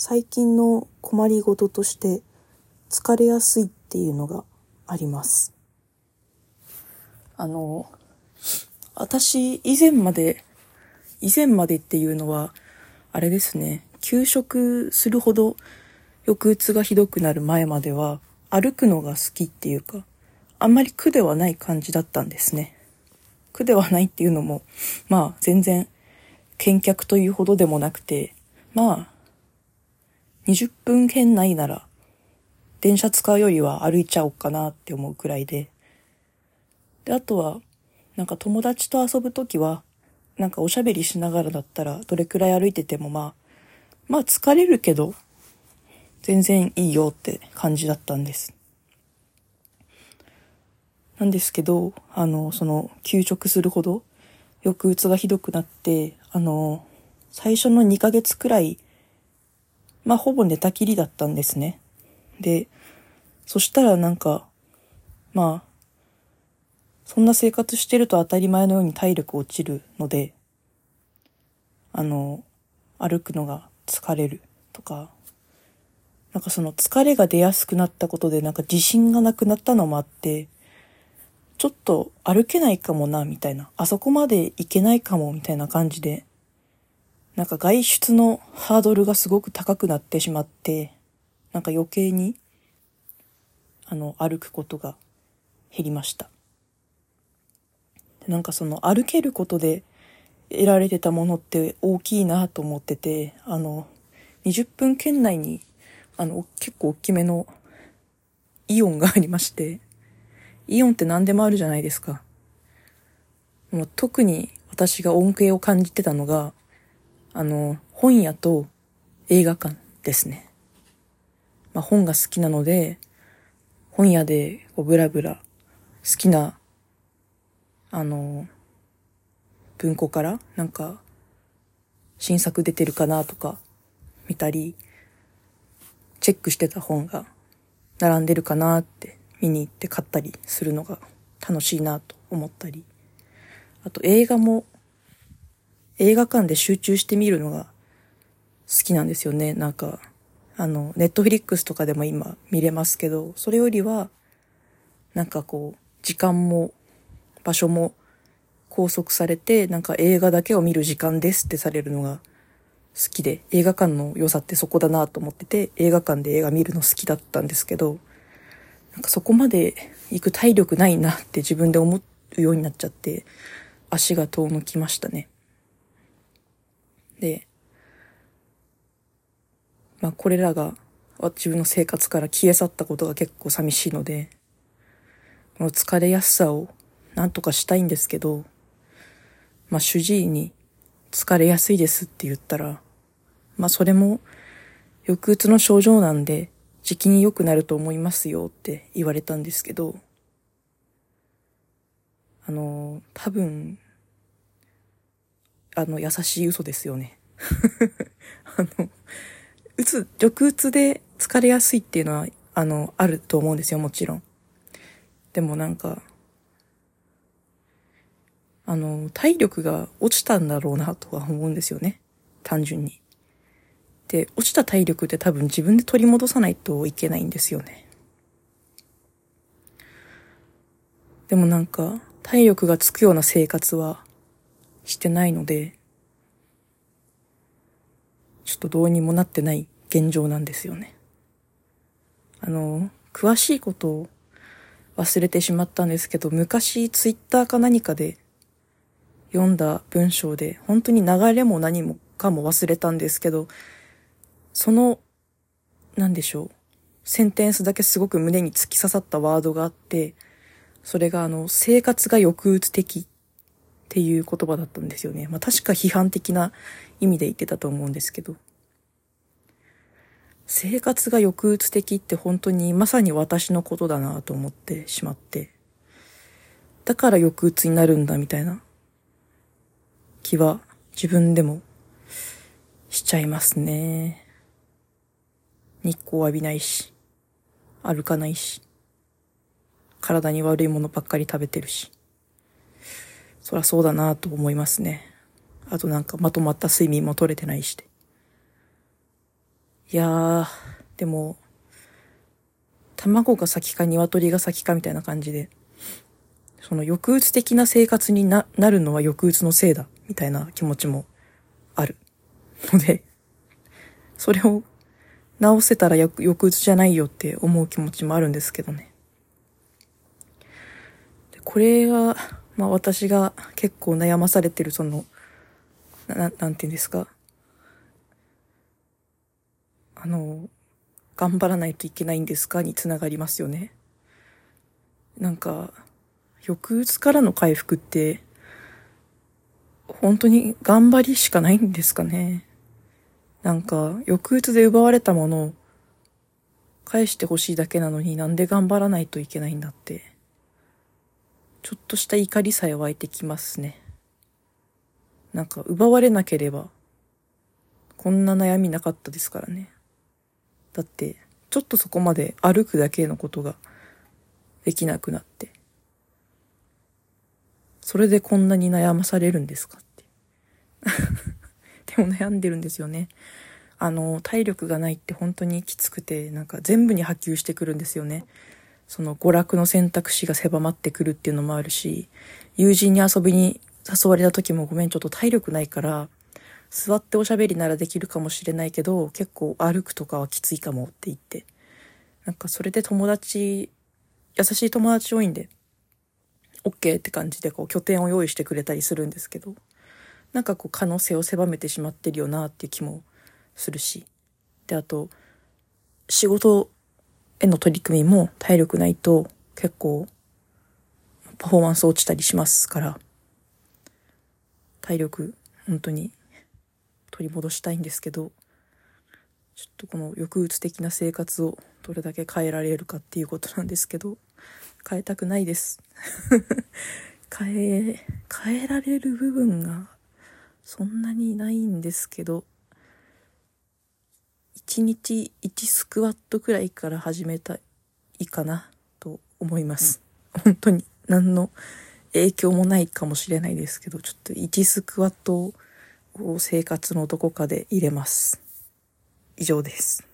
最近の困りごととして疲れやすいっていうのがあります。あの、私以前まで、以前までっていうのは、あれですね、休職するほど抑うつがひどくなる前までは歩くのが好きっていうか、あんまり苦ではない感じだったんですね。苦ではないっていうのも、まあ全然見客というほどでもなくて、まあ20分圏内なら、電車使うよりは歩いちゃおうかなって思うくらいで。で、あとは、なんか友達と遊ぶときは、なんかおしゃべりしながらだったら、どれくらい歩いててもまあ、まあ疲れるけど、全然いいよって感じだったんです。なんですけど、あの、その、休職するほど、抑うつがひどくなって、あの、最初の2ヶ月くらい、まあ、ほぼ寝たきりだったんですね。で、そしたらなんか、まあ、そんな生活してると当たり前のように体力落ちるので、あの、歩くのが疲れるとか、なんかその疲れが出やすくなったことでなんか自信がなくなったのもあって、ちょっと歩けないかもな、みたいな。あそこまで行けないかも、みたいな感じで、なんか外出のハードルがすごく高くなってしまって、なんか余計に、あの、歩くことが減りました。なんかその歩けることで得られてたものって大きいなと思ってて、あの、20分圏内に、あの、結構大きめのイオンがありまして、イオンって何でもあるじゃないですか。もう特に私が恩恵を感じてたのが、あの、本屋と映画館ですね。まあ、本が好きなので、本屋でこうブラブラ好きな、あの、文庫からなんか新作出てるかなとか見たり、チェックしてた本が並んでるかなって見に行って買ったりするのが楽しいなと思ったり、あと映画も映画館で集中して見るのが好きなんですよね。なんか、あの、ネットフリックスとかでも今見れますけど、それよりは、なんかこう、時間も場所も拘束されて、なんか映画だけを見る時間ですってされるのが好きで、映画館の良さってそこだなと思ってて、映画館で映画見るの好きだったんですけど、なんかそこまで行く体力ないなって自分で思うようになっちゃって、足が遠のきましたね。で、まあこれらが自分の生活から消え去ったことが結構寂しいので、この疲れやすさをなんとかしたいんですけど、まあ主治医に疲れやすいですって言ったら、まあそれも抑うつの症状なんで、時期に良くなると思いますよって言われたんですけど、あの、多分、あの、優しい嘘ですよね。あの、うつ、抑うつで疲れやすいっていうのは、あの、あると思うんですよ、もちろん。でもなんか、あの、体力が落ちたんだろうなとは思うんですよね。単純に。で、落ちた体力って多分自分で取り戻さないといけないんですよね。でもなんか、体力がつくような生活はしてないので、ちょっとどうにもなってない現状なんですよね。あの、詳しいことを忘れてしまったんですけど、昔ツイッターか何かで読んだ文章で、本当に流れも何もかも忘れたんですけど、その、なんでしょう。センテンスだけすごく胸に突き刺さったワードがあって、それがあの、生活が抑うつ的っていう言葉だったんですよね。まあ確か批判的な意味で言ってたと思うんですけど。生活が抑うつ的って本当にまさに私のことだなと思ってしまって。だから抑うつになるんだみたいな気は自分でもしちゃいますね。日光浴びないし、歩かないし、体に悪いものばっかり食べてるし。そらそうだなと思いますね。あとなんかまとまった睡眠も取れてないして。いやー、でも、卵が先か鶏が先かみたいな感じで、その抑うつ的な生活にな、なるのは抑うつのせいだ、みたいな気持ちもある。ので、それを直せたら抑うつじゃないよって思う気持ちもあるんですけどね。でこれが、まあ私が結構悩まされてるその、な、なんて言うんですか。あの、頑張らないといけないんですかにつながりますよね。なんか、抑うつからの回復って、本当に頑張りしかないんですかね。なんか、抑うつで奪われたものを返してほしいだけなのになんで頑張らないといけないんだって。ちょっとした怒りさえ湧いてきますね。なんか、奪われなければ、こんな悩みなかったですからね。だって、ちょっとそこまで歩くだけのことができなくなって。それでこんなに悩まされるんですかって。でも悩んでるんですよね。あの、体力がないって本当にきつくて、なんか全部に波及してくるんですよね。その娯楽の選択肢が狭まってくるっていうのもあるし、友人に遊びに誘われた時もごめん、ちょっと体力ないから、座っておしゃべりならできるかもしれないけど、結構歩くとかはきついかもって言って。なんかそれで友達、優しい友達多いんで、OK って感じでこう拠点を用意してくれたりするんですけど、なんかこう可能性を狭めてしまってるよなっていう気もするし。で、あと、仕事への取り組みも体力ないと結構パフォーマンス落ちたりしますから、体力本当に取り戻したいんですけど、ちょっとこの抑うつ的な生活をどれだけ変えられるかっていうことなんですけど、変えたくないです。変え、変えられる部分がそんなにないんですけど、1日1スクワットくらいから始めたいかなと思います。本当に何の影響もないかもしれないですけど、ちょっと1スクワットを生活のどこかで入れます。以上です。